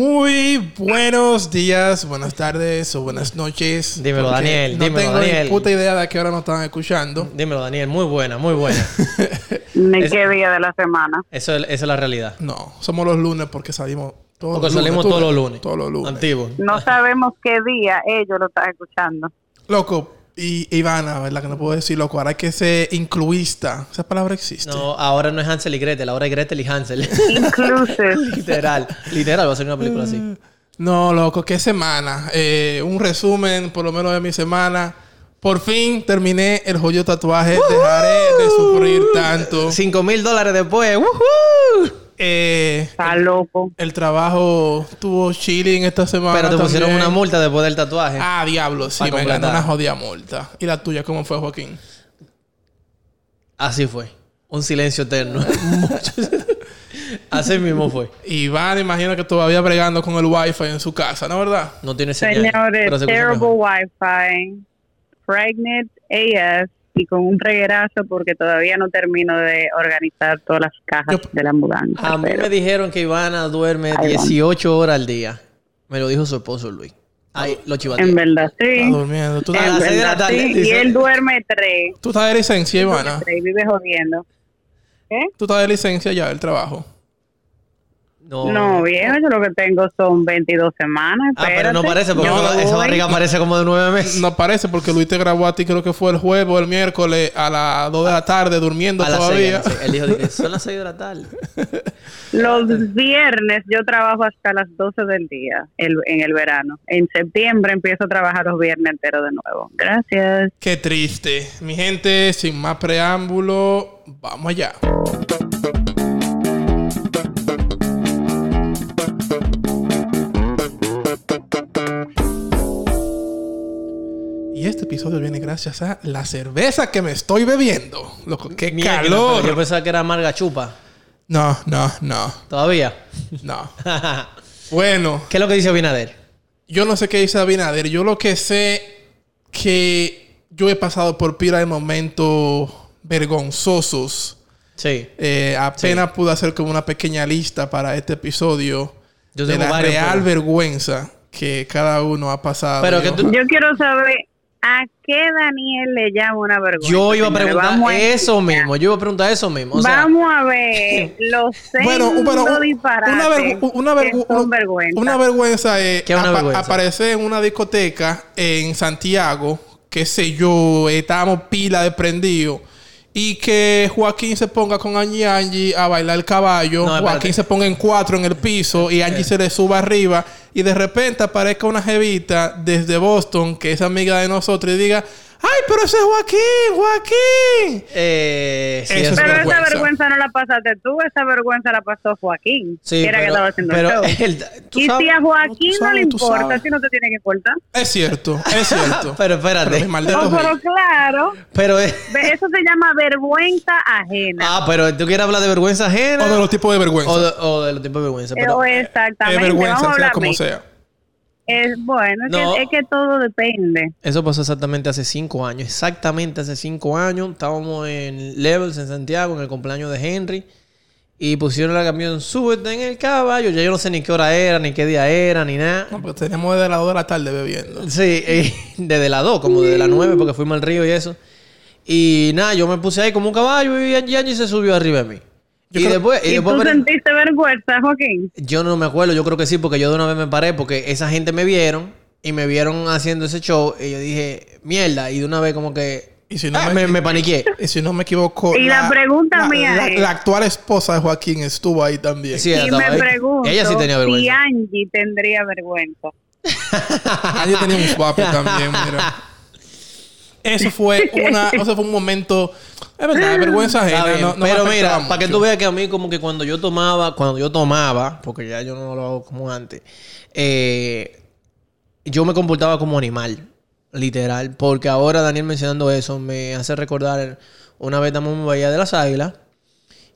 Muy buenos días, buenas tardes o buenas noches. Dímelo, porque Daniel, No dímelo, tengo Daniel. ni puta idea de a qué hora nos están escuchando. Dímelo, Daniel. Muy buena, muy buena. Ni Es- qué día de la semana. Eso es, esa es la realidad. No, somos los lunes porque salimos todos Porque los salimos lunes. todos ¿tú los ves? lunes. Todos los lunes. Antiguo. No sabemos qué día ellos lo están escuchando. Loco, y Ivana, ¿verdad? Que no puedo decir loco. Ahora hay que ser incluista. Esa palabra existe. No, ahora no es Hansel y Gretel, ahora es Gretel y Hansel. Inclusive. literal. Literal, va a ser una película así. No, loco, qué semana. Eh, un resumen, por lo menos de mi semana. Por fin terminé el joyo tatuaje. Dejaré de sufrir tanto. Cinco mil dólares después. ¡Woohoo! Eh, Está loco. el trabajo tuvo chilling esta semana. Pero te pusieron también. una multa después del tatuaje. Ah, diablo, sí, me ganó una jodida multa. ¿Y la tuya cómo fue, Joaquín? Así fue. Un silencio eterno. Así mismo fue. Iván, imagino que todavía bregando con el wifi en su casa, ¿no verdad? No tiene señal. Señores, se terrible wifi, pregnant AF y con un reguerazo porque todavía no termino de organizar todas las cajas Yo- de la mudanza. A mí pero- me dijeron que Ivana duerme Ahí va. 18 horas al día. Me lo dijo su esposo Luis. Ay, lo chivateé. En verdad, Está sí. durmiendo. ¿Tú, A En las seis de la verdad, tarde, sí. Y él duerme tres. tú estás de licencia, Ivana? Y vive jodiendo. ¿Qué? ¿Tú estás de licencia ya del trabajo? No. No, viejo, yo lo que tengo son 22 semanas. Ah, pero no parece, porque esa voy. barriga parece como de nueve meses. No parece porque Luis te grabó a ti, creo que fue el jueves o el miércoles a las 2 de la tarde durmiendo A las todavía. Él dijo, que son las 6 de la tarde. Los viernes yo trabajo hasta las 12 del día el- en el verano. En septiembre empiezo a trabajar los viernes enteros de nuevo. Gracias. Qué triste. Mi gente, sin más preámbulo, vamos allá. Y este episodio viene gracias a la cerveza que me estoy bebiendo. Loco, qué calor. Yo pensaba que era amarga chupa. No, no, no, Todavía. no. Bueno, ¿Qué es lo que dice Abinader? yo no sé qué dice Abinader. Yo lo que sé que yo he pasado por pila de momentos vergonzosos. Sí. Eh, apenas pude hacer como una pequeña lista para este episodio Yo de la varios, real pero- vergüenza que cada uno ha pasado. Pero que tú- Yo quiero saber a qué Daniel le llama una vergüenza. Yo iba a preguntar a- eso mismo. Yo iba a preguntar eso mismo. O sea, Vamos a ver los seis Bueno, un- disparates una, vergu- una, que vergu- son una- vergüenza. una vergüenza es ¿Qué es una vergüenza? aparecer en una discoteca en Santiago, qué sé yo, estábamos pila de prendido. Y que Joaquín se ponga con Angie Angie a bailar el caballo. No. Joaquín se ponga en cuatro en el piso y Angie se le suba arriba. Y de repente aparezca una jevita desde Boston, que es amiga de nosotros, y diga: ¡Ay, pero ese es Joaquín! ¡Joaquín! eh, sí, Eso eso- es Pero vergüenza. esa vergüenza no la pasaste tú, esa vergüenza la pasó Joaquín. Sí, que era que estaba haciendo pero el show. el- tú y sabes- si a Joaquín no le importa, si no te tiene que importar. Es cierto, es cierto. pero espérate. Pero Oh, pero claro, Pero es- eso se llama vergüenza ajena. Ah, pero tú quieres hablar de vergüenza ajena. O de los tipos de vergüenza. o de, o de los tipos de vergüenza. Eh, Pero, o Es exactamente. vergüenza, Vamos a sea como sea. Es, bueno, es, que, es que todo depende. Eso pasó exactamente hace cinco años. Exactamente hace cinco años. Estábamos en Levels en Santiago, en el cumpleaños de Henry. Y pusieron la camión, súbete en el caballo. Ya yo no sé ni qué hora era, ni qué día era, ni nada. No, pues tenemos desde las 2 de la tarde bebiendo. Sí, eh, desde las 2, como desde las 9, porque fuimos al río y eso. Y nada, yo me puse ahí como un caballo y Angie se subió arriba de mí. Yo y creo- después, y ¿Y después tú me- sentiste vergüenza, Joaquín? yo no me acuerdo, yo creo que sí, porque yo de una vez me paré porque esa gente me vieron y me vieron haciendo ese show y yo dije, mierda, y de una vez como que Y si no ah, me- me, me paniqué. Y si no me equivoco. Y la pregunta la- mía la, es- la actual esposa de Joaquín estuvo ahí también. Sí, y me ahí. pregunto Ella sí tenía si. Angie tendría vergüenza. Angie tenía un swap también, mira. Eso fue una, eso fue un momento, es verdad, vergüenza Está ajena. bien, no- no me pero afectaba mira, para que mucho. tú veas que a mí como que cuando yo tomaba, cuando yo tomaba, porque ya yo no lo hago como antes, eh, yo me comportaba como animal, literal, porque ahora Daniel mencionando eso me hace recordar una vez estamos en Bahía de las Águilas,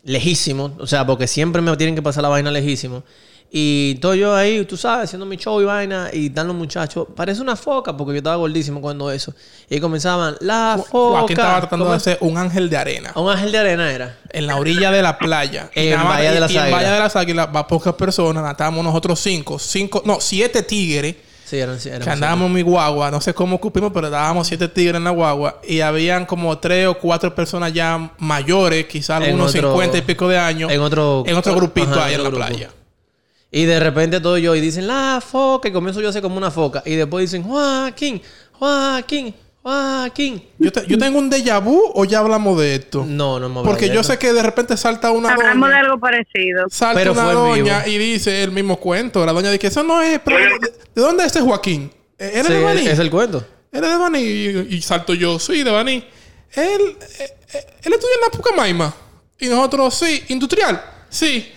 lejísimo, o sea, porque siempre me tienen que pasar la vaina lejísimo, Y todo yo ahí, tú sabes, haciendo mi show y vaina. Y están los muchachos. Parece una foca, porque yo estaba gordísimo cuando eso. Y comenzaban, la foca. Joaquín estaba tratando ¿Cómo de hacer un ángel de arena. Un ángel de arena era. En la orilla de la playa. En más- Bahía de las y en Águilas. Bahía de las Águilas va pocas personas. Estábamos nosotros cinco. Cinco, no, siete tigres. Sí, eran, eran Que andábamos en mi guagua, no sé cómo ocupimos, pero dábamos siete tigres en la guagua y habían como tres o cuatro personas ya mayores, quizás otro- 50 y pico de años, en otro- en otro grupito Ajá, ahí en en la grupo. playa. Y de repente todo yo y dicen, la foca. Y comienzo yo a hacer como una foca. Y después dicen, Joaquín, Joaquín, Joaquín. Yo, te- yo tengo un déjà vu o ya hablamos de esto. No, no hemos Porque de yo sé que de repente salta una Hablamos de doña, algo parecido. salta Pero una doña y dice el mismo cuento. La doña dice, eso no es, pero ¿de, de dónde es ese Joaquín? ¿E-, ¿Eres Sí, de Baní? es el cuento. ¿Eres de Baní? Y, y salto yo, sí, de Baní. Él, eh, eh, él estudia en la Pucamaima. Y nosotros, sí. ¿Industrial? Sí.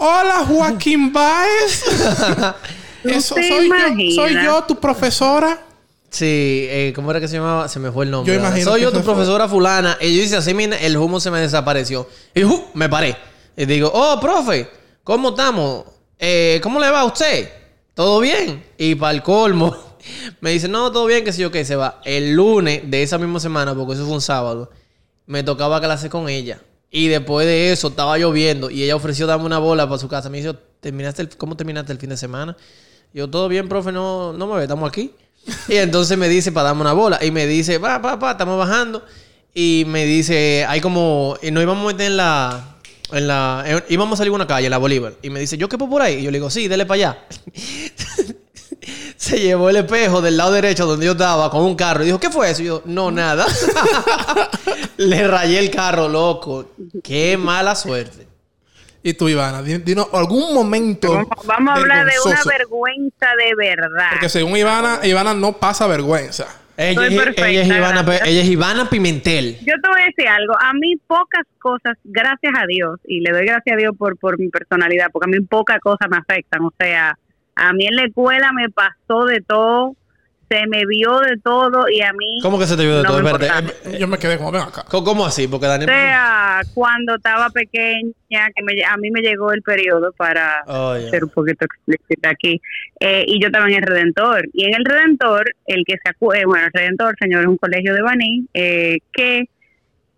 Hola, Joaquín Baez. Eso soy yo, soy yo, tu profesora. Sí, eh, ¿cómo era que se llamaba? Se me fue el nombre. Yo imagino Soy yo, tu fue. profesora fulana. Y yo hice así, mira, el humo se me desapareció. Y ¡ju! me paré. Y digo, oh, profe, ¿cómo estamos? Eh, ¿Cómo le va a usted? ¿Todo bien? Y para el colmo, me dice, no, todo bien, que sé yo qué, se va. El lunes de esa misma semana, porque eso fue un sábado, me tocaba clase con ella. Y después de eso estaba lloviendo y ella ofreció darme una bola para su casa. Me dijo, ¿Terminaste el- ¿cómo terminaste el fin de semana? Yo, todo bien, profe, no, no me ve, estamos aquí. Y entonces me dice para darme una bola. Y me dice, va, pa, pa, estamos bajando. Y me dice, hay como, y nos íbamos a meter en la, en la, en- íbamos a salir a una calle, la Bolívar. Y me dice, ¿yo quepo por ahí? Y yo le digo, sí, dele para allá. Se llevó el espejo del lado derecho donde yo estaba con un carro. Y dijo, ¿qué fue eso? Y yo, no, nada. Le rayé el carro, loco. Qué mala suerte. Y tú, Ivana, di- dinos algún momento. Vamos, vamos a hablar de una vergüenza de verdad. Porque según Ivana, Ivana no pasa vergüenza. Ella, perfecta, ella es Ivana, ella es Ivana Pimentel. Yo te voy a decir algo. A mí pocas cosas, gracias a Dios, y le doy gracias a Dios por, por mi personalidad, porque a mí pocas cosas me afectan. O sea, a mí en la escuela me pasó de todo, se me vio de todo y a mí... ¿Cómo que se te vio de No todo? me Espérate. eh, Yo me quedé como, ven acá. ¿Cómo cómo así? Porque O sea, cuando estaba pequeña, que me- a mí me llegó el periodo para Oh, ser un poquito explícita aquí, eh, y yo estaba en el Redentor. Y en el Redentor, el que se acu- eh, bueno, el Redentor, señor, es un colegio de Baní, eh, que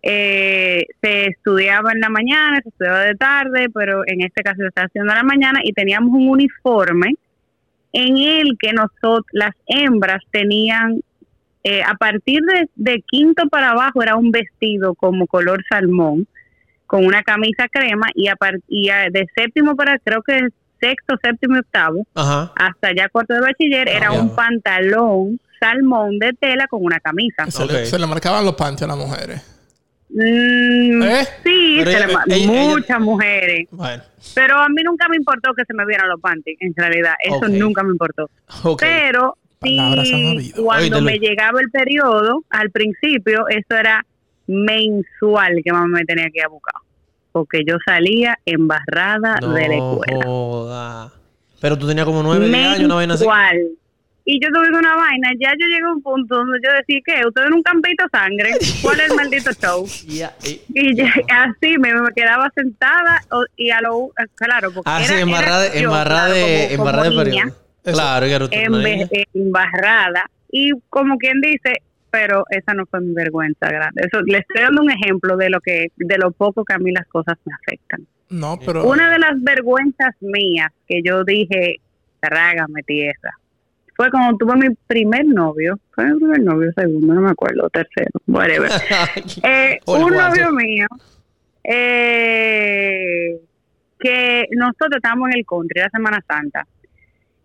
eh, se estudiaba en la mañana, se estudiaba de tarde, pero en este caso se está haciendo en la mañana, y teníamos un uniforme en el que nosotros, las hembras tenían, eh, a partir de, de quinto para abajo era un vestido como color salmón, con una camisa crema, y, a par- y a- de séptimo para, creo que sexto, séptimo y octavo, Ajá. hasta ya cuarto de bachiller, era Ah, ya. un pantalón salmón de tela con una camisa. Se, le, se le marcaban los panties a las mujeres. Mm, ¿Eh? Sí, Pero se ella- le ma- ella- ella- muchas mujeres. Bueno. Pero a mí nunca me importó que se me vieran los panties, en realidad. Eso nunca me importó. Pero sí, cuando me llegaba el periodo, al principio, eso era mensual que mamá me tenía que ir a buscar. Porque yo salía embarrada No de la escuela. joda. Pero tú tenías como nueve, años, una vaina así. Mensual. Y yo tuve una vaina, ya yo llegué a un punto donde yo decía, ¿qué? ¿Ustedes nunca han visto sangre? ¿Cuál es el maldito show? Y- así me, me quedaba sentada y a lo claro porque Ah, sí, era- embarrada, era yo, embarrada claro, de, como- embarrada de niña. Claro, que niña. embarrada y como quien dice pero esa no fue mi vergüenza grande eso le estoy dando un ejemplo de lo que de lo poco que a mí las cosas me afectan No, pero. una de las vergüenzas mías que yo dije trágame tierra fue cuando tuve mi primer novio fue mi primer novio segundo no me acuerdo tercero whatever Eh, un novio mío eh, que nosotros estábamos en el country la Semana Santa.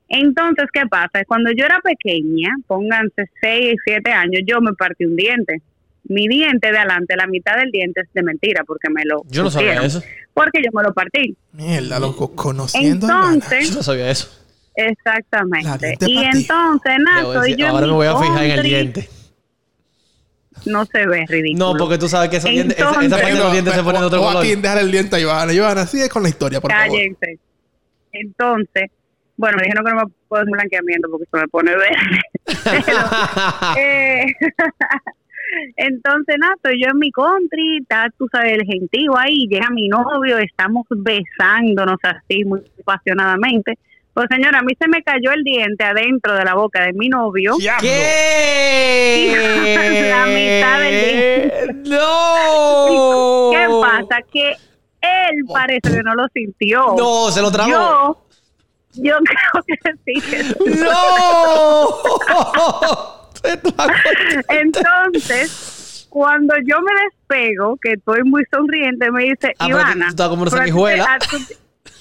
Entonces, ¿qué pasa? Cuando yo era pequeña, pónganse 6 y 7 años, yo me partí un diente. Mi diente de adelante, la mitad del diente es de mentira porque me lo Yo no sabía eso. Porque yo me lo partí. Mierda, loco, conociendo. Entonces, Yo no sabía eso. Exactamente. Y entonces, nada, soy yo en ahora mi me voy a fijar en el country, diente. No se ve ridículo. No, porque tú sabes que esos dientes, esa, esa parte de los dientes se ponen de otro color. Joaquín, dejar el diente a Ivana. Ivana, sigue con la historia, por favor. Cállense. Entonces, bueno, me dijeron que no me puedo hacer blanqueamiento porque se me pone verde. Pero, eh, Entonces, nada, estoy yo en mi country, está, tú sabes, el gentío ahí, llega mi novio, estamos besándonos así muy apasionadamente. Pues señora, a mí se me cayó el diente adentro de la boca de mi novio. ¿Qué? La mitad del ¡No! ¿Qué pasa? Que él parece que no lo sintió. No, se lo tragó. Yo, yo creo que sí. ¡No! Se tragó. Entonces, cuando yo me despego, que estoy muy sonriente, me dice, Ah, pero Ivana. tú estás como una sanguijuela. a a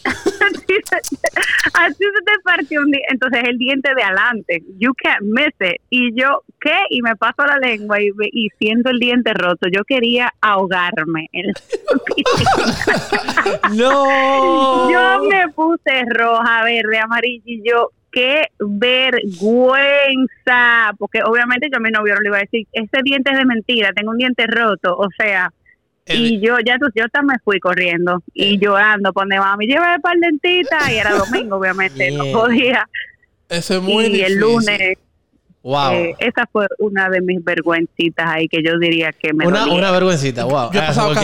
a ti se te partió un diente, entonces el diente de adelante, you can't miss it. Y yo, ¿qué? Y me paso la lengua y, y siento el diente roto. Yo quería ahogarme. en la ¡No! Yo me puse roja, verde, amarilla y yo, qué vergüenza. Porque obviamente yo a mi novio no le iba a decir, ese diente es de mentira, tengo un diente roto. O sea, y yo ya tú, yo también me fui corriendo y llorando, pone mami, llévame para el dentista. Y era domingo, obviamente, no Mierda. podía. Eso es muy y difícil. el lunes, Wow. eh, esa fue una de mis vergüencitas ahí que yo diría que me Una, una vergüencita, wow. Yo he, Ah, pasado, yo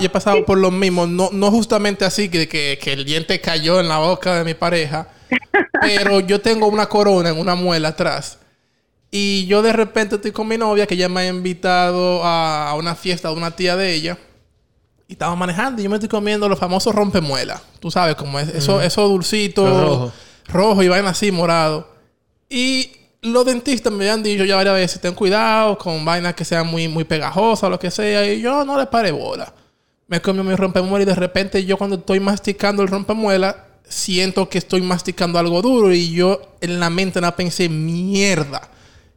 yo he pasado por lo mismo, no, no justamente así que, que, que el diente cayó en la boca de mi pareja, pero yo tengo una corona en una muela atrás. Y yo de repente estoy con mi novia, que ella me ha invitado a, una fiesta de una tía de ella. Y estaba manejando y yo me estoy comiendo los famosos rompemuelas. Tú sabes, como es, eso, eso dulcito, Los rojos. rojo y vaina así, morado. Y los dentistas me han dicho ya varias veces, ten cuidado con vainas que sean muy, muy pegajosas o lo que sea. Y yo no le paré bola. Me comí mi rompemuela y de repente yo cuando estoy masticando el rompemuela, siento que estoy masticando algo duro y yo en la mente no pensé, mierda.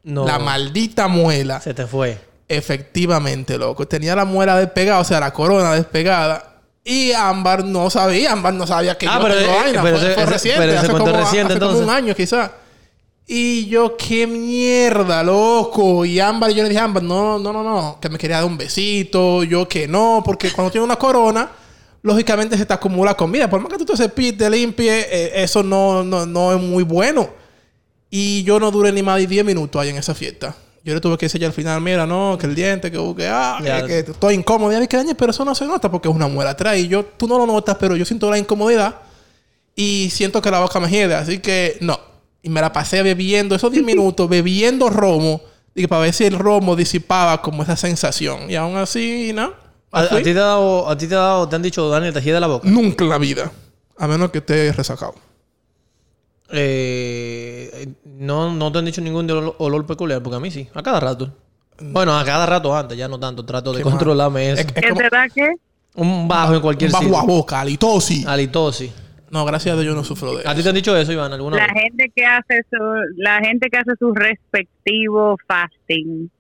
No. La maldita muela. Se te fue. Efectivamente, loco. Tenía la muela despegada, o sea, la corona despegada. Y Ámbar no sabía, Ámbar no sabía que Ah, yo pero, tengo eh, vaina. pero fue, ese- fue reciente, pero hace, como, reciente, hace como entonces. un año quizás. Y yo, qué mierda, loco. Y Ámbar, yo le dije, Ámbar, no, no, no, no, que me quería dar un besito. Yo que no, porque cuando tiene una corona, lógicamente se te acumula comida. Por más que tú te cepilles, te limpies, eh, eso no, no, no es muy bueno. Y yo no duré ni más de 10 minutos ahí en esa fiesta. Yo le tuve que decir al final, mira, no, que el diente, que, que, ah, que, que estoy incómodo. Y que dañe, pero eso no se nota porque es una muela atrás. Y yo, tú no lo notas, pero yo siento la incomodidad y siento que la boca me hiede. Así que no. Y me la pasé bebiendo esos 10 minutos, bebiendo romo, y para ver si el romo disipaba como esa sensación. Y aún así, ¿no? ¿A, ti te ha dado, a ti te ha dado, te han dicho, Daniel, te de la boca? Nunca en la vida. A menos que esté resacado. Eh, no, no te han dicho ningún olor, olor peculiar, porque a mí sí, a cada rato. Bueno, a cada rato antes, ya no tanto, trato de controlarme eso. Es, es ¿Es como verdad que? Un bajo en cualquier un bajo sitio. a boca, halitosis. Halitosis. No, gracias a Dios yo no sufro de ¿A ti eso. te han dicho eso, Iván, alguna La vez? gente que hace su, la gente que hace su respectivo fasting,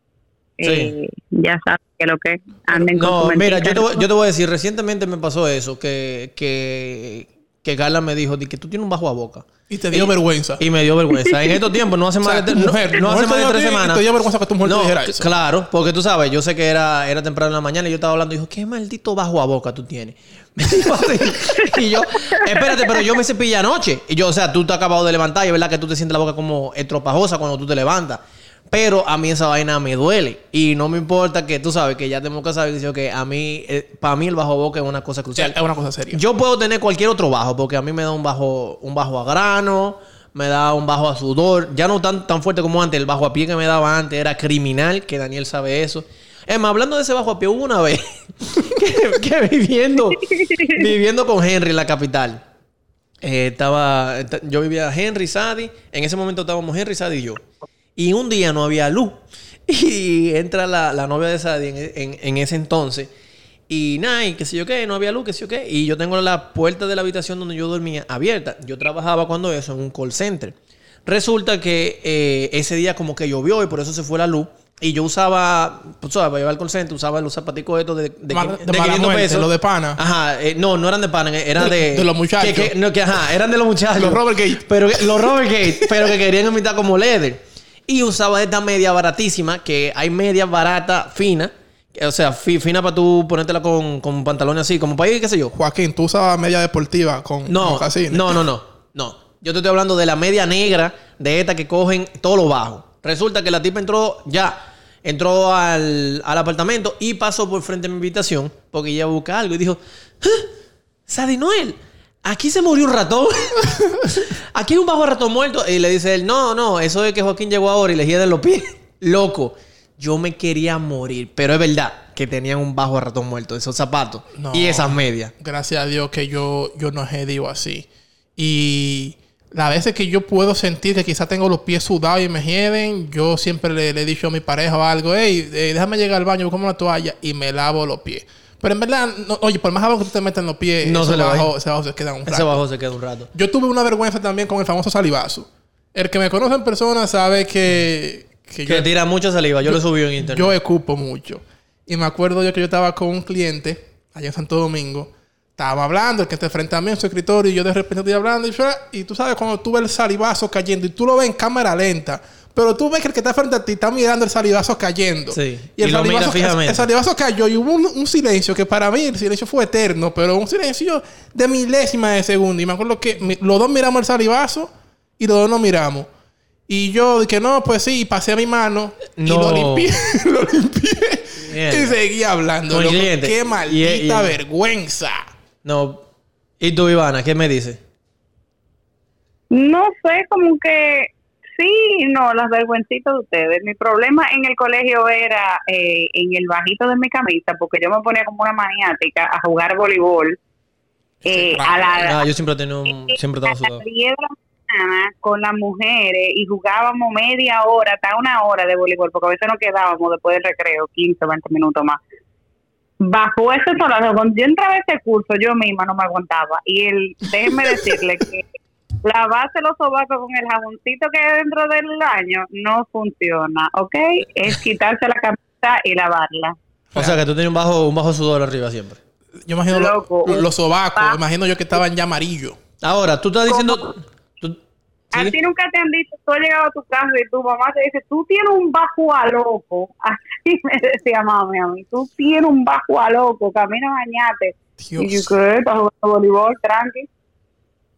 eh, ya sabe que lo que anden con No, su mira, yo te, voy, yo te voy a decir, recientemente me pasó eso, que, que, que Carla me dijo de que tú tienes un bajo a boca. Y te dio vergüenza. Y me dio vergüenza. En estos tiempos, no hace O más de, no- mujer, no, tu hace más de tres semanas. te dio vergüenza que tu mujer te No, dijera c- eso. Claro, porque tú sabes, yo sé que era, era temprano en la mañana y yo estaba hablando y dijo, ¿qué maldito bajo a boca tú tienes? Me dijo así. y yo, espérate, pero yo me cepillé anoche. Y yo, o sea, tú te has acabado de levantar y es verdad que tú te sientes la boca como estropajosa cuando tú te levantas. Pero a mí esa vaina me duele. Y no me importa que tú sabes que ya tenemos que saber que a mí, para mí el bajo a boca es una cosa crucial. es una cosa seria. Yo puedo tener cualquier otro bajo, porque a mí me da un bajo, un bajo a grano, me da un bajo a sudor. Ya no tan, tan fuerte como antes. El bajo a pie que me daba antes era criminal, que Daniel sabe eso. Es más, hablando de ese bajo a pie, hubo una vez que, que viviendo, viviendo con Henry en la capital. eh, estaba, esta- yo vivía Henry, Sadie. En ese momento estábamos Henry, Sadie y yo. Y un día no había luz. Y entra la, la novia de Sadie en, en- en ese entonces. Y nada, y qué sé yo qué, no había luz, qué sé yo qué. Y yo tengo la puerta de la habitación donde yo dormía abierta. Yo trabajaba cuando eso en un call center. Resulta que eh, ese día como que llovió y por eso se fue la luz. Y yo usaba, pues, ¿sabes? para llevar al call center, usaba los zapaticos estos de, de, Mal- de de mala 500 muerte, pesos. los de pana. Ajá, eh, no, no eran de pana, eran De- de... los muchachos. que- que- no, que, ajá, eran de los muchachos. Los Robert Gate. Pero que- los Robert Gate, pero que querían imitar como leather. Y usaba esta media baratísima, que hay media barata, fina. O sea, fi- fina para tú ponértela con, con pantalones así, como para ir, qué sé yo. Joaquín, tú usabas media deportiva con No, mocasines. no, no, no, no. Yo te estoy hablando de la media negra, de esta que cogen todo lo bajo. Resulta que la tipa entró ya Entró al, al apartamento y pasó por frente a mi habitación porque ella busca algo y dijo, "¿Ah? Sadie Noel, aquí se murió un ratón. aquí hay un bajo ratón muerto. Y le dice él, no, no, eso es que Joaquín llegó ahora y le de los pies. Loco, yo me quería morir, pero es verdad que tenían un bajo ratón muerto, esos zapatos No. y esas medias. Gracias a Dios que yo, yo no he digo así. Y las veces que yo puedo sentir que quizás tengo los pies sudados y me hieden, yo siempre le, le he dicho a mi pareja o algo, hey, eh, déjame llegar al baño, buscame una toalla y me lavo los pies. Pero en verdad, no- oye, por más abajo que tú te metas en los pies, No se ese bajo se queda un Ese rato. bajo se queda un rato. Yo tuve una vergüenza también con el famoso salivazo. El que me conoce en persona sabe que, que Que yo, tira mucha saliva. Yo lo subí en internet. yo escupo mucho. Y me acuerdo yo que yo estaba con un cliente allá en Santo Domingo. Estábamos hablando, el que está frente a mí en su escritorio, y yo de repente estoy hablando. Y, yo- y tú sabes, cuando tú ves el salivazo cayendo y tú lo ves en cámara lenta, pero tú ves que el que está frente a ti está mirando el salivazo cayendo. Sí. Y el, Y lo mira salivazo, fijamente. el salivazo cayó y hubo un, un silencio que para mí el silencio fue eterno, pero un silencio de milésima de segundo. Y me acuerdo que mi- los dos miramos el salivazo y los dos nos miramos. Y yo dije, no, pues sí, y pasé a mi mano y lo limpié, lo limpié y seguí hablando. El loco. Qué Y- maldita y- vergüenza. No. ¿Y tú, Ivana, qué me dices? No sé, como que sí, no, las vergüencitas de ustedes. Mi problema en el colegio era eh, en el bajito de mi camisa, porque yo me ponía como una maniática a jugar voleibol. eh, Sí, a la, Ah, yo siempre he tenido un... Siempre estaba sudado. las 10 de la mañana con las mujeres y jugábamos media hora, hasta una hora de voleibol, porque a veces nos quedábamos después del recreo, 15, 20 minutos más. Bajo ese solazo, cuando yo entraba a ese curso, yo misma no me aguantaba. Y el, déjenme decirle que lavarse los sobacos con el jaboncito que hay dentro del baño no funciona, ¿ok? Es quitarse la camisa y lavarla. O sea, que tú tenías un bajo, un bajo sudor arriba siempre. Yo imagino lo- Loco. lo- los sobacos, imagino yo que estaban ya amarillos. Ahora, tú estás diciendo... tú- A ti nunca te han dicho, tú has llegado a tu casa y tu mamá te dice, tú tienes un bajo a loco. Así me decía mami a mí, tú tienes un bajo a loco, camina a bañarte. Dios, Y yo, ¿qué? ¿Estás jugando voleibol? Tranqui.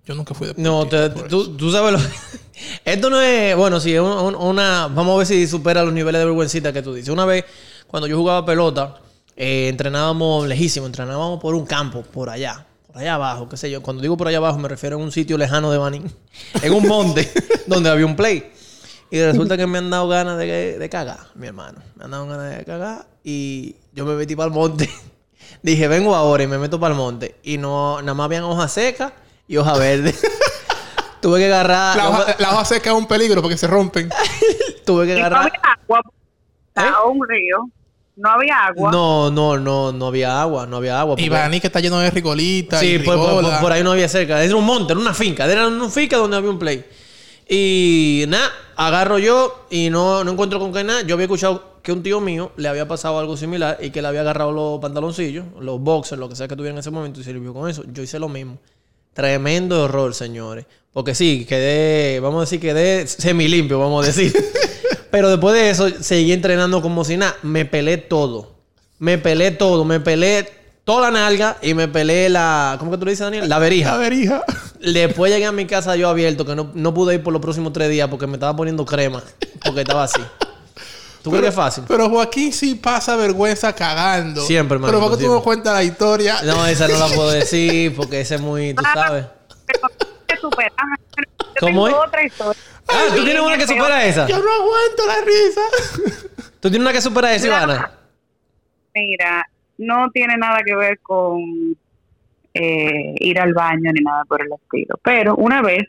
Yo nunca fui de No, te- tú, tú sabes lo... Esto no es... Bueno, sí, es un- un- una... Vamos a ver si supera los niveles de vergüencita que tú dices. Una vez, cuando yo jugaba pelota, eh, entrenábamos lejísimo. Entrenábamos por un campo, por allá. Por allá abajo, qué sé yo. Cuando digo por allá abajo, me refiero a un sitio lejano de Banín. En un monte donde había un play. Y resulta que me han dado ganas de, de cagar, mi hermano. Me han dado ganas de cagar y yo me metí para el monte. Dije, vengo ahora y me meto para el monte. Y no, nada más habían hojas secas y hoja verde. tuve que agarrar. La hoja, la hoja seca es un peligro porque se rompen. tuve que Y no agarrar. había agua, a un río, no había agua. ¿Eh? No, no, no, no había agua, no había agua. Y Baní que está lleno de rigolitas. Sí, y por, por- rigola. por- por ahí no había cerca. Era un monte, era una finca. Era una finca donde había un play. Y nada, agarro yo y no, no encuentro con qué nada. Yo había escuchado que un tío mío le había pasado algo similar y que le había agarrado los pantaloncillos, los boxers, lo que sea que tuviera en ese momento y se limpió con eso. Yo hice lo mismo. Tremendo error, señores. Porque sí, quedé, vamos a decir, quedé semilimpio, vamos a decir. Pero después de eso, seguí entrenando como si nada. Me pelé todo. Me pelé todo. Me pelé toda la nalga y me pelé la. ¿Cómo que tú le dices, Daniel? La verija. La verija. Después llegué a mi casa yo abierto, que no, no pude ir por los próximos tres días porque me estaba poniendo crema. Porque estaba así. ¿Tú crees que es fácil? Pero Joaquín sí pasa vergüenza cagando. Siempre, hermano, Pero ¿por qué tú no cuentas la historia? No, esa no la puedo decir porque ese es muy. Tú sabes. Que superame. Yo ¿Cómo tengo es? otra historia. Ah, tú tienes una que supera esa. Yo no aguanto la risa. Tú tienes una que supera esa, Ivana. Mira, no tiene nada que ver con eh, ir al baño ni nada por el estilo. Pero una vez,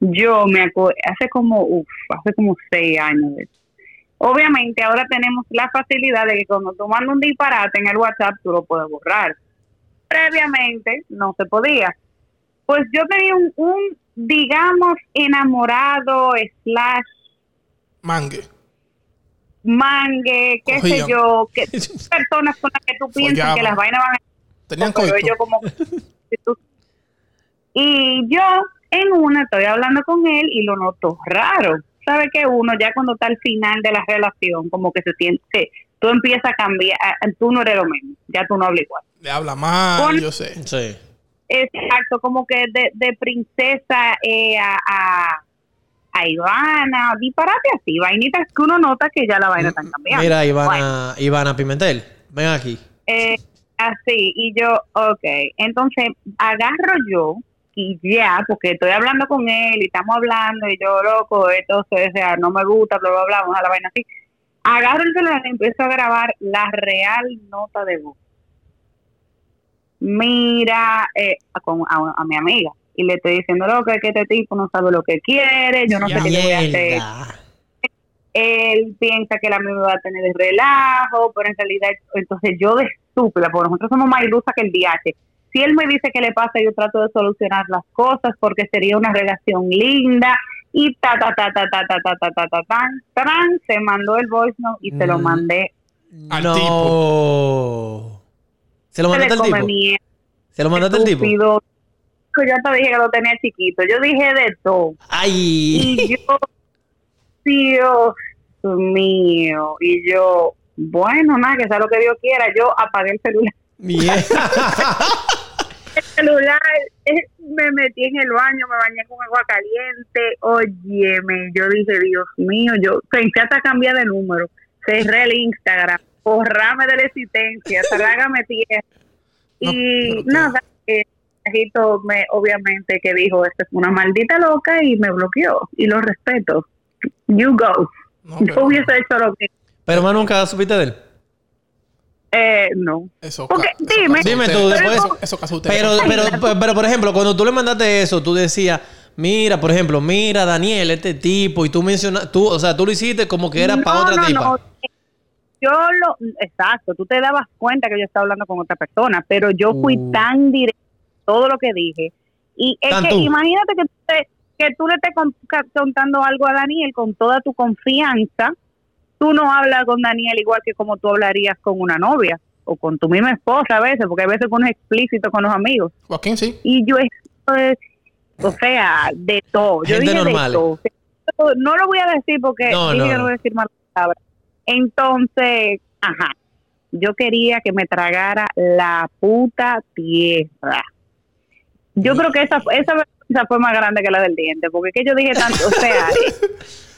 yo me acuerdo, hace como, uf, hace como seis años. de eso. Obviamente ahora tenemos la facilidad de que cuando tú mandas un disparate en el WhatsApp, tú lo puedes borrar. Previamente no se podía. Pues yo tenía un, un digamos, enamorado, slash, Mangue. mangue, qué sé yo, que personas con las que tú piensas Follaban. que las vainas van a Tenían coito. yo como y yo en una estoy hablando con él y lo noto raro sabe que uno ya cuando está al final de la relación como que se siente tú empiezas a cambiar tú no eres lo mismo ya tú no hablas igual Le habla mal, Con- yo sé. Sí. exacto como que de, de princesa eh, a, a a Ivana, disparate así, vainitas que uno nota que ya la vaina está cambiando. Mira, Bueno, Ivana, Ivana Pimentel, ven aquí. eh, así, y yo, ok, entonces agarro yo y ya, porque estoy hablando con él y estamos hablando y yo, loco, esto o sea, no me gusta, bla, bla, bla, vamos a la vaina así. Agarro el celular y empiezo a grabar la real nota de voz. Mira, eh, a, con- a- a mi amiga, y le estoy diciendo, loco, es que este tipo no sabe lo que quiere, yo no sé qué le voy a hacer él piensa que la misma va a tener de relajo, pero en realidad, entonces yo de estúpida, porque nosotros somos más ilusas que el DH. Si él me dice qué le pasa, yo trato de solucionar las cosas porque sería una relación linda y ta ta ta ta ta ta ta ta ta ta tan, tarán, se mandó el voice note y se lo Mm. mandé. Al no. ¿Se lo mandaste al tipo? ¿Se lo mandaste al tipo? Que Yo te dije que lo tenía chiquito, yo dije de todo. Ay. Y yo, Dios mío, y yo, bueno, nada, que sea lo que Dios quiera, yo apagué el celular. Mierda. El celular, eh, me metí en el baño, me bañé con agua caliente, óyeme, yo dije, Dios mío, yo pensé hasta cambiar de número, cerré el Instagram, borrame de la existencia, trágame tierra. No, Y qué- nada, eh, me, obviamente que dijo, esta es una maldita loca y me bloqueó, y lo respeto. You go. No, Yo hubiese hecho lo que... Pero más nunca supiste de él. Eh, no. eso Porque, ca- eso dime. Dime tú, después- Eso, eso caso usted. Pero, pero, pero, pero, por ejemplo, cuando tú le mandaste eso, tú decías, mira, por ejemplo, mira, Daniel, este tipo, y tú mencionas, tú, o sea, tú lo hiciste como que era para otra no, tipa. no. Yo lo, exacto, tú te dabas cuenta que yo estaba hablando con otra persona, pero yo fui Uh. tan directo todo lo que dije. Y es que tú. imagínate que, tú te- que tú le estés contando algo a Daniel con toda tu confianza. Tú no hablas con Daniel igual que como tú hablarías con una novia o con tu misma esposa a veces, porque a veces uno es explícito con los amigos. Joaquín, sí. Y yo estoy, o sea, de todo. Yo Gente dije normal. de todo. No lo voy a decir porque No, dije no, que no no. voy a decir malas palabras. Entonces, ajá, yo quería que me tragara la puta tierra. Yo creo que esa, esa vergüenza fue más grande que la del diente, porque es que yo dije tanto, o sea,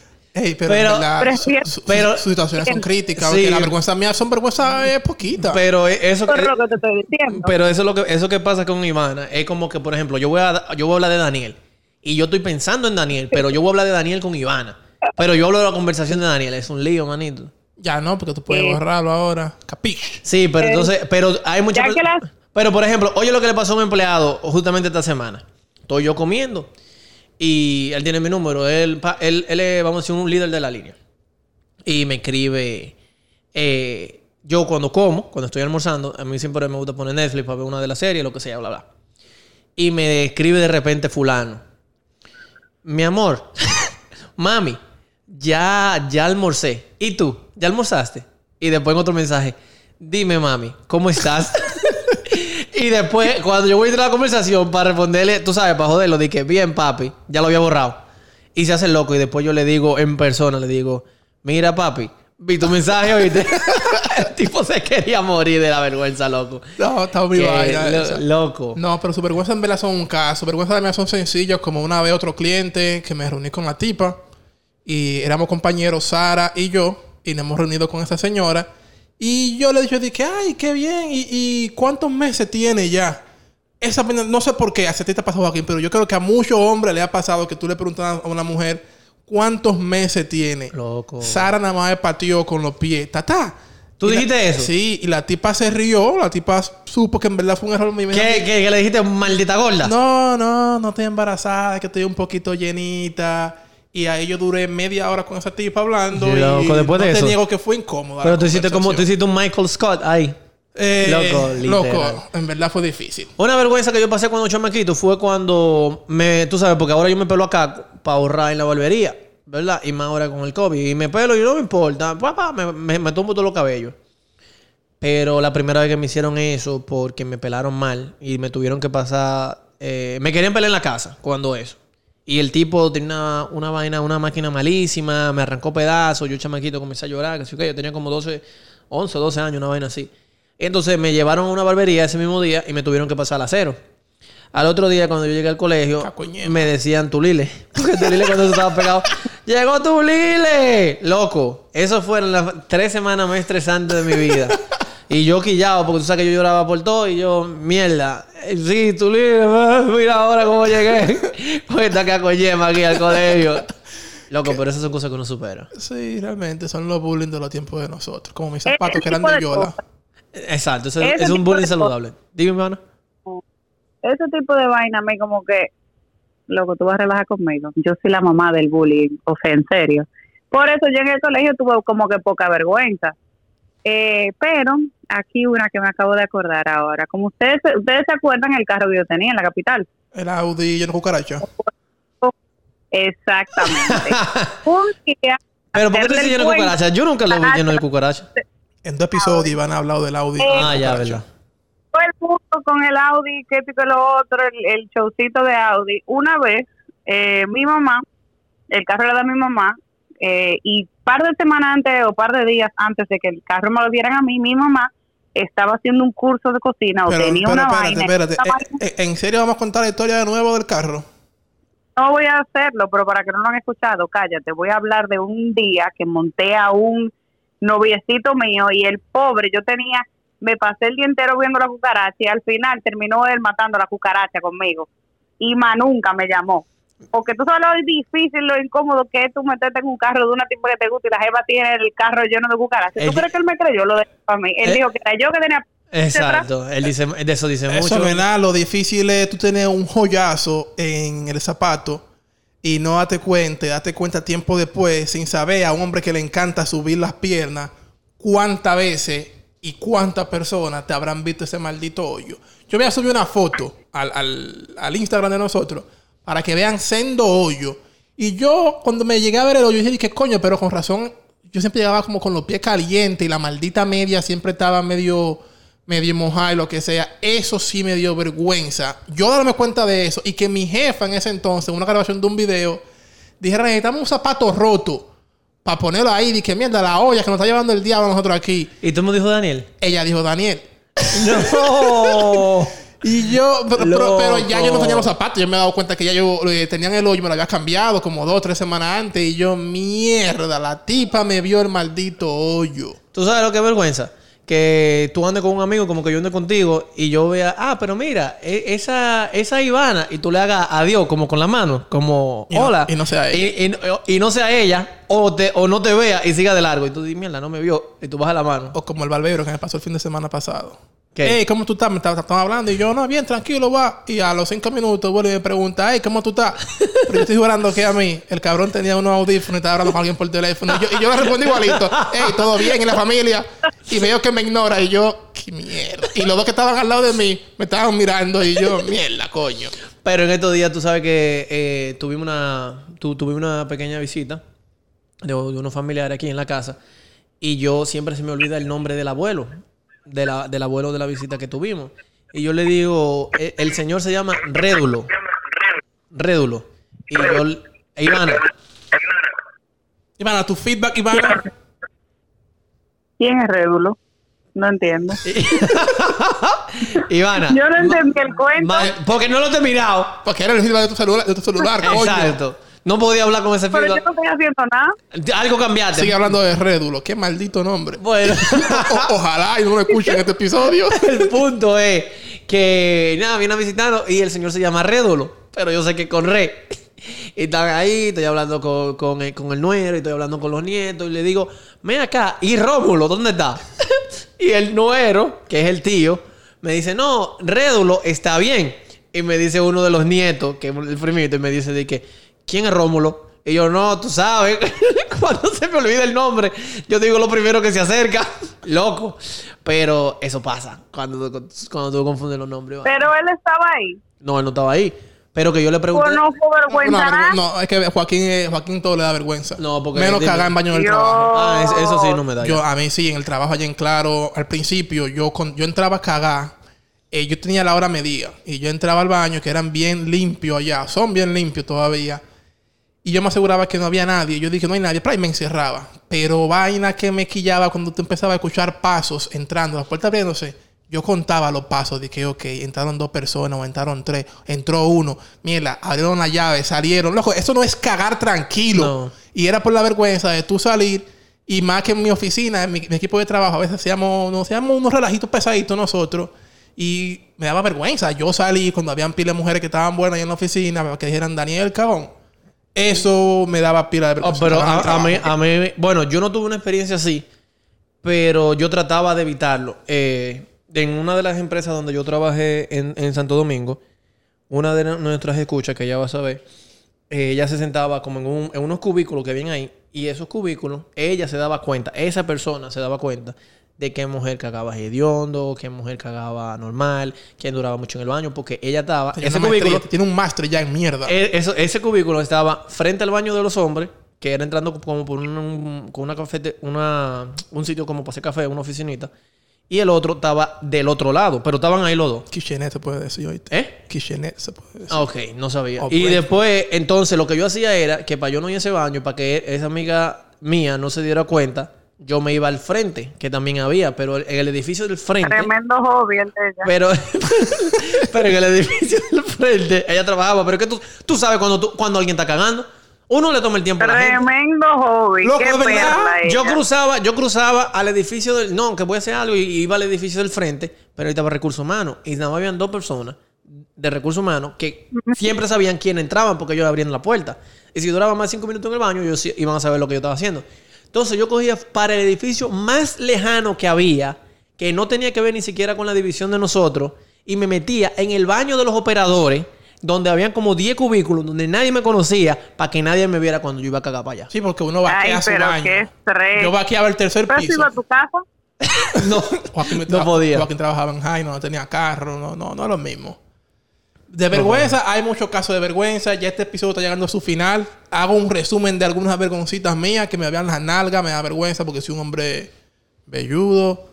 Pero, Pero- su- su- situaciones son críticas. Sí. la vergüenza mía son vergüenza eh, poquita. Pero eso, eso es lo que te estoy diciendo. pero eso es lo que, eso que pasa con Ivana, es como que, por ejemplo, yo voy a, yo voy a hablar de Daniel. Y yo estoy pensando en Daniel, pero yo voy a hablar de Daniel con Ivana. Pero yo hablo de la conversación de Daniel. Es un lío, manito. ya no, porque tú puedes Sí. borrarlo ahora. Capiche. Sí, pero entonces, pero hay muchas las- Pero por ejemplo, oye lo que le pasó a un empleado justamente esta semana. Estoy yo comiendo y él tiene mi número. Él, él, él es, vamos a decir, un líder de la línea. Y me escribe. eh, yo cuando como, cuando estoy almorzando, a mí siempre me gusta poner Netflix para ver una de las series, lo que sea, bla, bla. Y me escribe de repente fulano. Mi amor, mami, ya, ya almorcé. ¿Y tú? ¿Ya almorzaste? Y después en otro mensaje, dime mami, ¿cómo estás? y después, cuando yo voy a ir a la conversación para responderle, tú sabes, para joderlo, dije, bien papi, ya lo había borrado. Y se hace loco y después yo le digo en persona, le digo, mira papi, vi tu mensaje, oíste. El tipo se quería morir de la vergüenza, loco. No, está muy vaina lo- loco. No, pero su vergüenza en verdad son un caso. Su vergüenza también son sencillos, como una vez otro cliente que me reuní con la tipa y éramos compañeros Sara y yo y nos hemos reunido con esa señora y yo le dije, dije, ay, qué bien, ¿y, y cuántos meses tiene ya? Esa no sé por qué, a ti te ha pasado aquí, pero yo creo que a muchos hombres le ha pasado que tú le preguntas a una mujer cuántos meses tiene. Loco. Sara nada más pateó con los pies. Tata. ¿Tú la- dijiste eso? Sí, y la tipa se rió. La tipa supo que en verdad fue un error. ¿Qué, qué, qué le dijiste, maldita gorda? No, no, no estoy embarazada, que estoy un poquito llenita. Y ahí yo duré media hora con esa tipa hablando. Sí, loco, y después no de te eso. niego que fue incómoda. Pero tú hiciste como, tú hiciste un Michael Scott ahí. Eh, Loco, literal. loco, en verdad fue difícil. Una vergüenza que yo pasé cuando chamaquito fue cuando me, tú sabes, porque ahora yo me pelo acá para ahorrar en la barbería, ¿verdad? Y más ahora con el COVID. Y me pelo y no me importa. Papá, me, me, me tumbo todos los cabellos. Pero la primera vez que me hicieron eso, porque me pelaron mal y me tuvieron que pasar. eh, me querían pelar en la casa cuando eso. Y el tipo tenía una, una vaina, una máquina malísima, me arrancó pedazos. Yo, chamaquito, comencé a llorar. Que yo tenía como 12, 11, 12 años, una vaina así. Entonces me llevaron a una barbería ese mismo día y me tuvieron que pasar al acero. Al otro día, cuando yo llegué al colegio, Cacoñema. me decían Tulile. Porque Tulile cuando eso estaba pegado. ¡Llegó Tulile! Loco. Eso fueron las tres semanas más estresantes de mi vida. Y yo quillado, porque tú sabes que yo lloraba por todo. Y yo, mierda. Sí, ah, mira ahora cómo llegué. Con esta cacoñema aquí al colegio. Loco, pero esas son cosas que uno supera. Sí, realmente son los bullying de los tiempos de nosotros. Como mis zapatos que eran de cosas. Exacto. Eso, Ese es un bullying saludable. Dime, hermano. ese tipo de vaina a mí como que loco tú vas a relajar conmigo yo soy la mamá del bullying o sea en serio por eso yo en el colegio tuve como que poca vergüenza eh, pero aquí una que me acabo de acordar ahora como ustedes ustedes se acuerdan el carro que yo tenía en la capital El Audi lleno de cucaracha. exactamente un día Pero ¿por qué te lleno el de cucaracha? Yo nunca lo vi lleno de cucaracha. En dos episodios Iván ha hablado del Audi. Eh, Ah, ya, Cucaracha. verdad. todo el mundo con el Audi, que y que lo otro, el, el showcito de Audi. Una vez, eh, mi mamá, el carro era de mi mamá, eh, y par de semanas antes o par de días antes de que el carro me lo dieran a mí, mi mamá estaba haciendo un curso de cocina o tenía pero una espérate, vaina. espérate. Eh, eh, ¿En serio vamos a contar la historia de nuevo del carro? No voy a hacerlo, pero para que no lo han escuchado, cállate. Voy a hablar de un día que monté a un noviecito mío y el pobre, yo tenía, me pasé el día entero viendo la cucaracha y al final terminó él matando la cucaracha conmigo. Y más nunca me llamó. Porque tú sabes lo difícil, lo incómodo que es tú meterte en un carro de una tipo que te gusta y la jeva tiene el carro lleno de cucarachas. ¿Tú crees que él me creyó lo de para mí? Él Eh. dijo que era yo que tenía... Exacto. Él dice, de eso dice Eso mucho. no es nada. Lo difícil es tú tener un joyazo en el zapato y no date cuenta, date cuenta tiempo después, sin saber a un hombre que le encanta subir las piernas, cuántas veces y cuántas personas te habrán visto ese maldito hoyo. Yo voy a subir una foto al, al- al Instagram de nosotros para que vean sendo hoyo. Y yo, cuando me llegué a ver el hoyo, dije, ¿qué coño? Pero con razón, yo siempre llegaba como con los pies calientes y la maldita media siempre estaba medio, medio mojada y lo que sea. Eso sí me dio vergüenza. Yo darme cuenta de eso y que mi jefa en ese entonces, en una grabación de un video, dijera, necesitamos un zapato roto para ponerlo ahí. Dije, mierda, la olla que nos está llevando el diablo a nosotros aquí. ¿Y tú me dijo Daniel? Ella dijo, Daniel. No. Y yo, pero, pero- ya yo no tenía los zapatos. Yo me he dado cuenta que ya yo eh, tenían el hoyo, me lo había cambiado como dos o tres semanas antes. Y yo, mierda, la tipa me vio el maldito hoyo. ¿Tú sabes lo que es vergüenza? Que tú andes con un amigo como que yo ande contigo y yo vea, ah, pero mira, e- esa, esa Ivana, y tú le hagas adiós como con la mano, como Y no- hola. y no sea ella. Y, y- y no sea ella, o, te, o no te vea y siga de largo. Y tú dices, mierda, no me vio. Y tú bajas la mano. O como el barbero que me pasó el fin de semana pasado. ¿Qué? Hey, ¿cómo tú estás? Me estaba estaba hablando y yo, no, bien, tranquilo, va. Y a los cinco minutos vuelve y me pregunta, hey, ¿cómo tú estás? Pero yo estoy jurando que a mí, el cabrón tenía unos audífonos y estaba hablando con alguien por teléfono. Y yo, y yo le respondí igualito, hey, todo bien en la familia. Y veo que me ignora y yo, qué mierda. Y los dos que estaban al lado de mí me estaban mirando y yo, mierda, coño. Pero en estos días tú sabes que eh, tuvimos una tu- tuvimos una pequeña visita de, de unos familiares aquí en la casa y yo siempre se me olvida el nombre del abuelo, de la- del abuelo de la visita que tuvimos. Y yo le digo, eh, el señor se llama Rédulo. Rédulo. Y yo, e Ivana, Ivana, tu feedback, Ivana. ¿Quién es Rédulo? No entiendo. Ivana. Yo no entendí el cuento. porque no lo he mirado. Porque era el feedback de tu celular, de tu celular coño. No podía hablar con ese Pero yo no estoy haciendo nada. Algo cambiaste. Sigue hablando de Rédulo. Qué maldito nombre. Bueno. O- ojalá y no lo escuchen en este episodio. El punto es que nada, viene a visitarnos y el señor se llama Rédolo, pero yo sé que con Re. Y están ahí, estoy hablando con, con el, con el nuero y estoy hablando con los nietos y le digo, ven acá, ¿y Rómulo dónde está? y el nuero, que es el tío, me dice, no, Rédulo está bien. Y me dice uno de los nietos, que es el primito, y me dice de que, ¿quién es Rómulo? Y yo, no, tú sabes, cuando se me olvida el nombre, yo digo lo primero que se acerca, loco. Pero eso pasa cuando, cuando tú confundes los nombres. Pero él estaba ahí. No, él no estaba ahí. Pero que yo le pregunté. Pues no fue No, vergüenza no, nada. no, es que Joaquín, eh, Joaquín todo le da vergüenza. No, porque- Menos dime. cagar en baño del Dios. trabajo. Ah, es- eso sí no me da. Yo, ya. a mí sí, en el trabajo allá en Claro, al principio, yo, con, yo entraba a cagar. eh, yo tenía la hora medida. Y yo entraba al baño, que eran bien limpios allá. Son bien limpios todavía. Y yo me aseguraba que no había nadie. Yo dije, no hay nadie. Pero ahí me encerraba. Pero vaina que me quillaba cuando tú empezabas a escuchar pasos entrando, las puertas abriéndose. Yo contaba los pasos de que, ok, entraron dos personas o entraron tres, entró uno, mierda, abrieron la llave, salieron. Loco, eso no es cagar tranquilo. No. Y era por la vergüenza de tú salir y más que en mi oficina, en mi, mi equipo de trabajo, a veces hacíamos, nos hacíamos unos relajitos pesaditos nosotros. Y me daba vergüenza. Yo salí cuando habían pila de mujeres que estaban buenas ahí en la oficina que dijeran Daniel Cabón. Eso me daba pila de Oh, pero a, a mí, trabajo. a mí, bueno, yo no tuve una experiencia así, pero yo trataba de evitarlo. Eh, en una de las empresas donde yo trabajé en, en Santo Domingo, una de nu- nuestras escuchas, que ella va a saber, eh, ella se sentaba como en, un- en unos cubículos que habían ahí, y esos cubículos, ella se daba cuenta, esa persona se daba cuenta de qué mujer cagaba hediondo, qué mujer cagaba normal, quién duraba mucho en el baño, porque ella estaba... Tiene ese cubículo, maestría, tiene un máster ya en mierda. e- eso- ese cubículo estaba frente al baño de los hombres, que era entrando como por un, un- con una cafete, una, un sitio como para hacer café, una oficinita. Y el otro estaba del otro lado, pero estaban ahí los dos. Kitchenette se puede decir ahorita. ¿Eh? Kitchenette se puede decir. Ah, ok, no sabía. Oh, y pues. después, entonces, lo que yo hacía era que para yo no ir a ese baño, para que esa amiga mía no se diera cuenta, yo me iba al frente, que también había, pero en el edificio del frente. Tremendo hobby el de ella. Pero, pero en el edificio del frente, ella trabajaba. Pero que tú, tú sabes cuando, tú, cuando alguien está cagando. Uno le toma el tiempo a la gente. Tremendo hobby. Loco, Qué verdad, Yo cruzaba, yo cruzaba al edificio del. No, que voy a hacer algo y iba al edificio del frente, pero ahí estaba recursos humanos. Y nada más habían dos personas de recursos humanos que siempre sabían quién entraban porque ellos abrían la puerta. Y si duraba más de cinco minutos en el baño, ellos iban a saber lo que yo estaba haciendo. Entonces yo cogía para el edificio más lejano que había, que no tenía que ver ni siquiera con la división de nosotros, y me metía en el baño de los operadores, donde habían como 10 cubículos, donde nadie me conocía, para que nadie me viera cuando yo iba a cagar para allá. Sí, porque uno va Ay, a su pero baño. qué estrés. Yo vaqueaba el tercer Pero piso. iba a tu casa. No, Joaquín, me no podía. Joaquín trabajaba en Jaino, no tenía carro, no, no, no es lo mismo. De vergüenza, hay muchos casos de vergüenza. Ya este episodio está llegando a su final. Hago un resumen de algunas vergoncitas mías que me vean las nalgas, me da vergüenza porque soy un hombre velludo.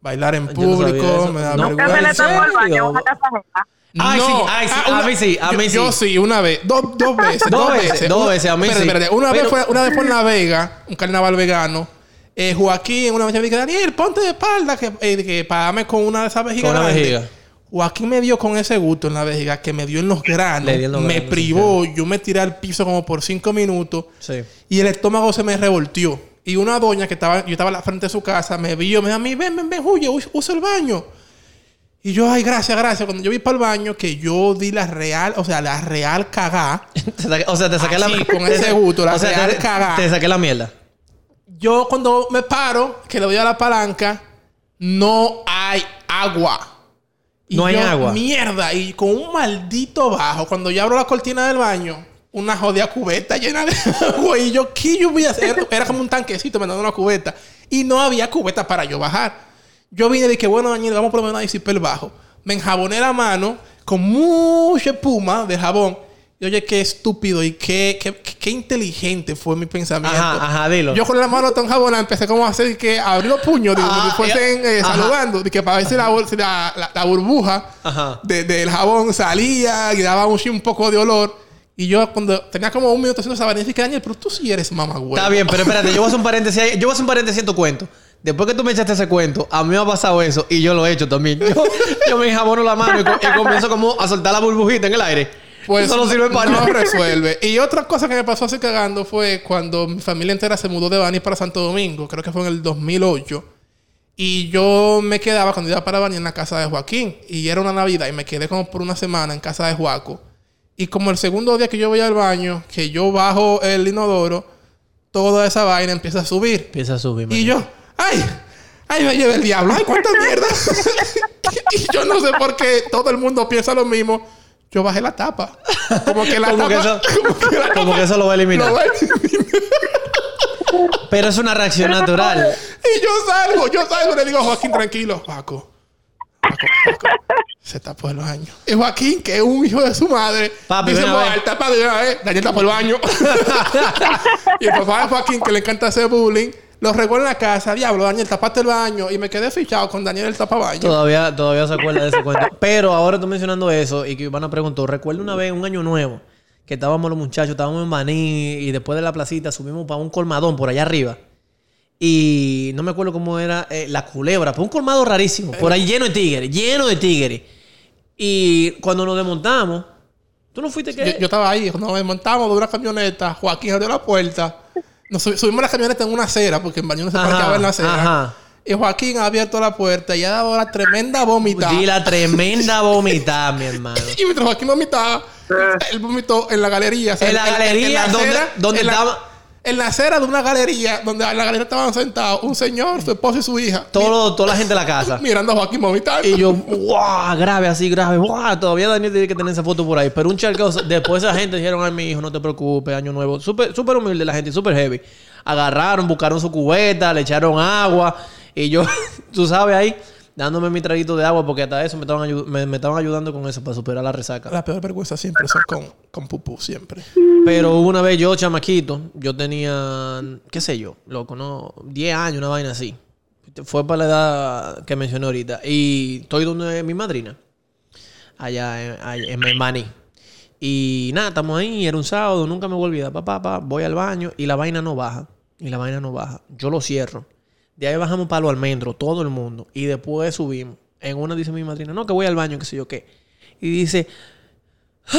Bailar en no público, eso. me da No. Nunca se le vergüenza. tomó el baño serio? a una casa ajena. Ay, sí, ay, sí, a una- mí sí, a yo- mí sí. Yo sí, una vez. Dos, dos veces. Dos veces, dos Una- veces, a mí espérate, sí. espérate. Una, Pero- vez fue, una vez fue en La Vega, un carnaval vegano. Eh, Joaquín, una vez me dijo, Daniel, ponte de espalda que, eh, que para darme con una de esas vejigas Con una grandes". vejiga. Joaquín me dio con ese gusto en la vejiga que me dio en los granos. En los me granos, privó. Yo me tiré al piso como por cinco minutos. Sí. Y el estómago se me revoltió. Y una doña que estaba, yo estaba la frente de su casa, me vio, me dijo a mí, ven, ven, ven, huye, us- usa el baño. Y yo, ay, gracias, gracias. Cuando yo vi para el baño, que yo di la real, o sea, la real cagá. O sea, te saqué la Así, con ese gusto, la o sea, real te, cagada. te saqué la mierda. Yo cuando me paro, que le doy a la palanca, no hay agua. Y No hay yo, agua. Mierda. Y con un maldito bajo, cuando yo abro la cortina del baño, una jodida cubeta llena de agua. Y yo, ¿qué yo voy a hacer? Era como un tanquecito me dando una cubeta. Y no había cubeta para yo bajar. Yo vine y dije, bueno, Daniel, vamos por lo menos a disipar el bajo. Me enjaboné la mano con mucha espuma de jabón. Y oye, qué estúpido y qué, qué, qué- inteligente fue mi pensamiento. Ajá, ajá, dilo. Yo con la mano tan jabonada empecé como a hacer que abrir los puños, digo, como Ah, si fuesen ya. eh, saludando, de que para ver si la, bur- si la, la- la burbuja Ajá. de- del jabón salía y daba un, un poco de olor. Y yo cuando tenía como un minuto haciendo esa vaina, dije, Daniel, pero tú sí eres mamá Está bien, pero espérate, yo voy a hacer un paréntesis. Yo voy a hacer un paréntesis en tu cuento. Después que tú me echaste ese cuento, a mí me ha pasado eso y yo lo he hecho también. Yo, yo me enjabono la mano y, y comienzo como a soltar la burbujita en el aire. Pues eso no sirve para no nada. resuelve. Y otra cosa que me pasó así cagando fue cuando mi familia entera se mudó de Bani para Santo Domingo. Creo que fue en el 2008. Y yo me quedaba cuando iba para Bani en la casa de Joaquín. Y era una Navidad. Y me quedé como por una semana en casa de Joaco. Y como el segundo día que yo voy al baño, que yo bajo el inodoro, toda esa vaina empieza a subir. Empieza a subir. Y yo, ¡ay! ¡Ay, me lleva el diablo! ¡Ay, cuánta mierda! y yo no sé por qué todo el mundo piensa lo mismo. Yo bajé la tapa. Como que la Como que tapa... eso- como que la Como que eso lo va a eliminar. lo va a eliminar. Pero es una reacción natural. Y yo salgo, yo salgo y le digo a Joaquín, tranquilo. Joaco, se tapó el baño. Y Joaquín, que es un hijo de su madre, Papi, dice alta, papi, ven a ver, Daniel tapó el baño. y el papá de Joaquín, que le encanta hacer bullying, lo regó en la casa. Diablo, Daniel, tapaste el baño. Y me quedé fichado con Daniel el tapabaño. Todavía, todavía se acuerda de ese cuento. Pero ahora tú mencionando eso y que Ivana preguntó, recuerdo una vez, un año nuevo, que estábamos los muchachos, estábamos en Baní y después de la placita subimos para un colmadón por allá arriba. Y no me acuerdo cómo era eh, la culebra, fue un colmado rarísimo, por ahí lleno de tigres, lleno de tigres. Y cuando nos desmontamos, ¿tú no fuiste Yo, que? yo estaba ahí, cuando nos desmontamos de una camioneta, Joaquín abrió la puerta. Nos sub- subimos la camioneta en una acera, porque el baño no se Ajá, parqueaba en la acera. ajá. Y Joaquín ha abierto la puerta y ha dado la tremenda vomita. Di la tremenda vomitada, mi hermano. Y mientras Joaquín vomitaba, él vomitó en la galería. o sea, En la galería donde- donde en la- estaba- En la acera de una galería, donde en la galería estaban sentados un señor, su esposo y su hija. Todo, toda la gente de la casa. Mirando a Joaquín vomitar. Y yo, ¡guau! Grave, así, grave. ¡guau! Todavía Daniel tiene que tener esa foto por ahí. Pero un charcao. Después esa gente dijeron, ay, mi hijo, no te preocupes, año nuevo. Súper súper humilde la gente, súper heavy. Agarraron, buscaron su cubeta, le echaron agua. Y yo, tú sabes, ahí, dándome mi traguito de agua, porque hasta eso me estaban, me, me estaban ayudando con eso para superar la resaca. La peor vergüenza siempre son con, con pupú, siempre. Pero una vez yo, chamaquito, yo tenía, qué sé yo, loco, ¿no? 10 años, una vaina así. Fue para la edad que mencioné ahorita. Y estoy donde mi madrina. Allá en, allá en Memani. Y nada, estamos ahí, era un sábado, nunca me voy a olvidar. Papá, papá, voy al baño y la vaina no baja. Y la vaina no baja. Yo lo cierro. De ahí bajamos para los almendros, todo el mundo. Y después subimos. En una dice mi madrina, no, que voy al baño, qué sé yo qué. Y dice, ¿Ah?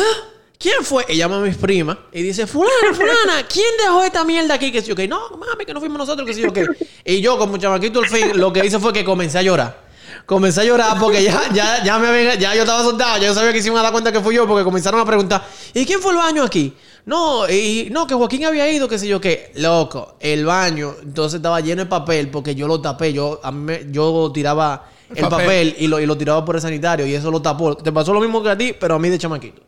¿Quién fue? Y llama a mis primas y dice, fulana, fulana, ¿quién dejó esta mierda aquí? Que sé yo qué. No, mami, que no fuimos nosotros, que sé yo qué. Y yo, como chamaquito al fin, lo que hice fue que comencé a llorar. Comencé a llorar porque ya, ya, ya me habían- ya yo estaba soltado, ya yo sabía que se iban a dar cuenta que fui yo, porque comenzaron a preguntar, ¿y quién fue el baño aquí? No, y no, que Joaquín había ido, que sé yo qué. Loco, el baño, entonces estaba lleno de papel porque yo lo tapé. Yo, a mí me- yo tiraba El el papel. papel, y, lo, y lo tiraba por el sanitario y eso lo tapó. Te pasó lo mismo que a ti, pero a mí de chamaquito.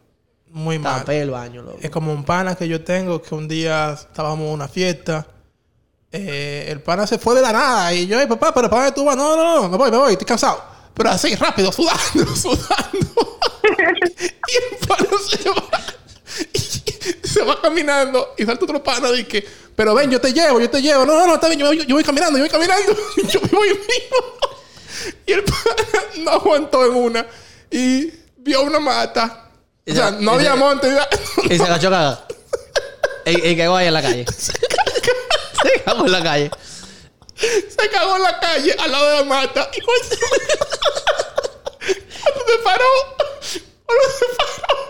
Muy mal. Tapé el baño, loco. Es como un pana que yo tengo que un día estábamos en una fiesta. eh, el pana se fue de la nada. Y yo, "Ey, papá, pero ¿para tú vas? No, no, no, me voy, me voy, estoy cansado. Pero así, rápido, sudando, sudando. y el pana se va. se va caminando. Y salta otro pana y que, pero ven, yo te llevo, yo te llevo. No, no, no, está bien, yo, voy- yo voy caminando, yo voy caminando. yo voy mismo. y el pana no aguantó en una. Y vio una mata. O sea, no había monte. Y se agachó a cagar. Y, y cagó ahí en la calle. se cagó en la calle. Se cagó en la calle al lado de la mata. Y cuando se paró, cuando se paró,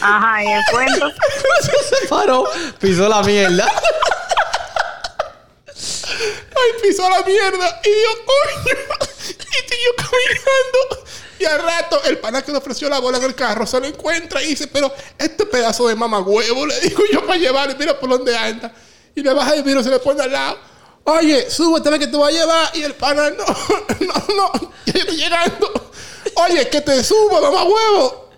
Ajá, y el cuento. Se paró, pisó la mierda. ay, pisó la mierda. Y yo, coño. Y siguió caminando. Y al rato, el pana que le ofreció la bola en el carro se lo encuentra y dice, pero este pedazo de mamagüevo, le digo yo para llevarle, mira por dónde anda. Y le baja el vidrio, se le pone al lado. Oye, súbete, que te voy a llevar. Y el pana, no, no, no, yo estoy llegando. Oye, que te suba, mamagüevo.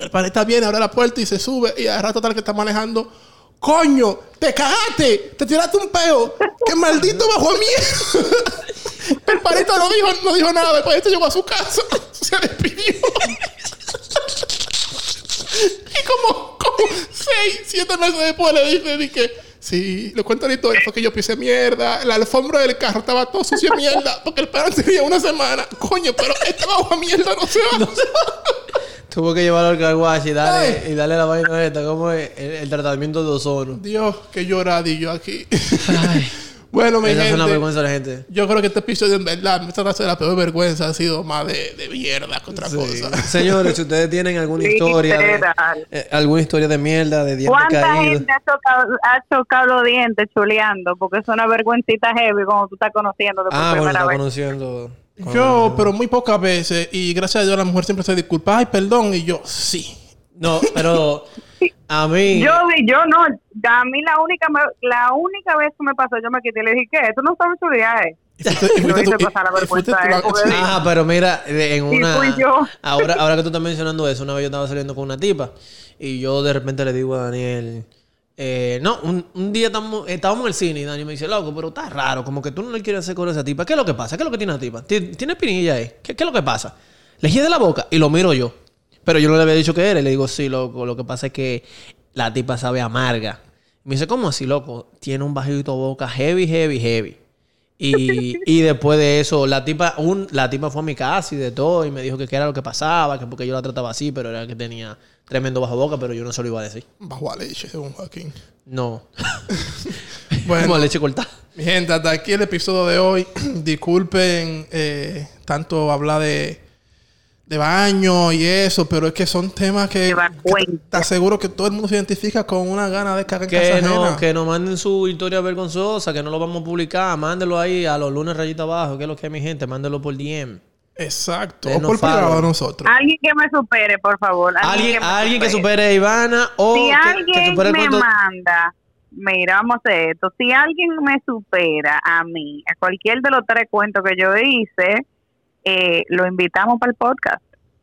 El pana está bien, abre la puerta y se sube. Y al rato tal que está manejando. Coño, te cagaste, te tiraste un peo. ¡Qué maldito bajo mierda! El panita no dijo, no dijo nada. Después este llegó a su casa, se despidió. y como, como seis, siete meses después le dice, dije, sí, le cuento la historia, fue que yo pisé mierda, la alfombra del carro estaba todo sucio mierda, porque el pan tenía una semana. Coño, pero este bajo mierda no se va. Tuvo que llevarlo al carwash y darle, Ay. y darle la vaina esta, como es el, el tratamiento de ozono. Dios, que lloradillo aquí. bueno, mi Esa es una vergüenza de la gente. Yo creo que este episodio, en verdad, esta clase de la peor vergüenza ha sido más de, de mierda que otra Sí. cosa. Señores, si ustedes tienen alguna historia, de- eh, alguna historia de mierda, de dientes ¿Cuánta caídos. gente ha chocado, ha chocado los dientes chuleando? Porque es una vergüencita heavy como tú estás conociendo Ah, bueno, primera está vez. conociendo. Yo, pero muy pocas veces, y gracias a Dios la mujer siempre se disculpa, ay, perdón, y yo, sí. No, pero a mí. Yo, vi- yo no, a mí la única, me- la única vez que me pasó, yo me quité y le dije, ¿qué? Tú no sabes chulear, eh. Ah, pero mira, de- en una. Ahora, ahora que tú estás mencionando eso, una vez yo estaba saliendo con una tipa y yo de repente le digo a Daniel. Eh, no, un, día estábamos en el cine y Daniel me dice, loco, pero está raro, como que tú no le quieres hacer con esa tipa. ¿Qué es lo que pasa? ¿Qué es lo que tiene la tipa? ¿Ti- ¿Tiene espinilla ahí? ¿Qué, es lo que pasa? Le de la boca y lo miro yo. Pero yo no le había dicho que era. Y le digo, sí, loco, lo que pasa es que la tipa sabe amarga. Me dice, ¿cómo así, loco? Tiene un bajito boca heavy, heavy, heavy. Y, y después de eso, la tipa, un, la tipa fue a mi casa y de todo, y me dijo que qué era lo que pasaba, que porque yo la trataba así, pero era que tenía, Tremendo bajo boca, pero yo no se lo iba a decir. Bajo a leche, según Joaquín. No. Bueno. Como leche cortada. Mi gente, hasta aquí el episodio de hoy. Disculpen eh, tanto hablar de, de baño y eso, pero es que son temas que, que te aseguro que todo el mundo se identifica con una gana de cagar en Que casa no, ajena. que nos manden su historia vergonzosa, que no lo vamos a publicar. Mándenlo ahí a los lunes rayita abajo, que es lo que es mi gente. Mándenlo por DM. Exacto. O por privado a nosotros. Alguien que me supere, por favor. Alguien, me alguien que supere. a Ivana o si que, que alguien supere el me manda, mira, vamos a hacer esto. Si alguien me supera a mí, a cualquier de los tres cuentos que yo hice, eh, lo invitamos para el podcast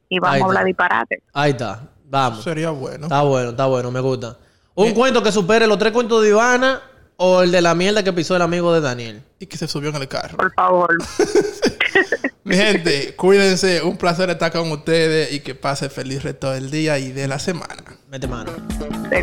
y vamos a hablar disparate. Ahí está. Vamos. Sería bueno. Está bueno, está bueno, me gusta. Un cuento que supere los tres cuentos de Ivana o el de la mierda que pisó el amigo de Daniel. Y que se subió en el carro. Por favor. Mi gente, cuídense. Un placer estar con ustedes y que pase feliz resto del día y de la semana. Mete mano. Sí.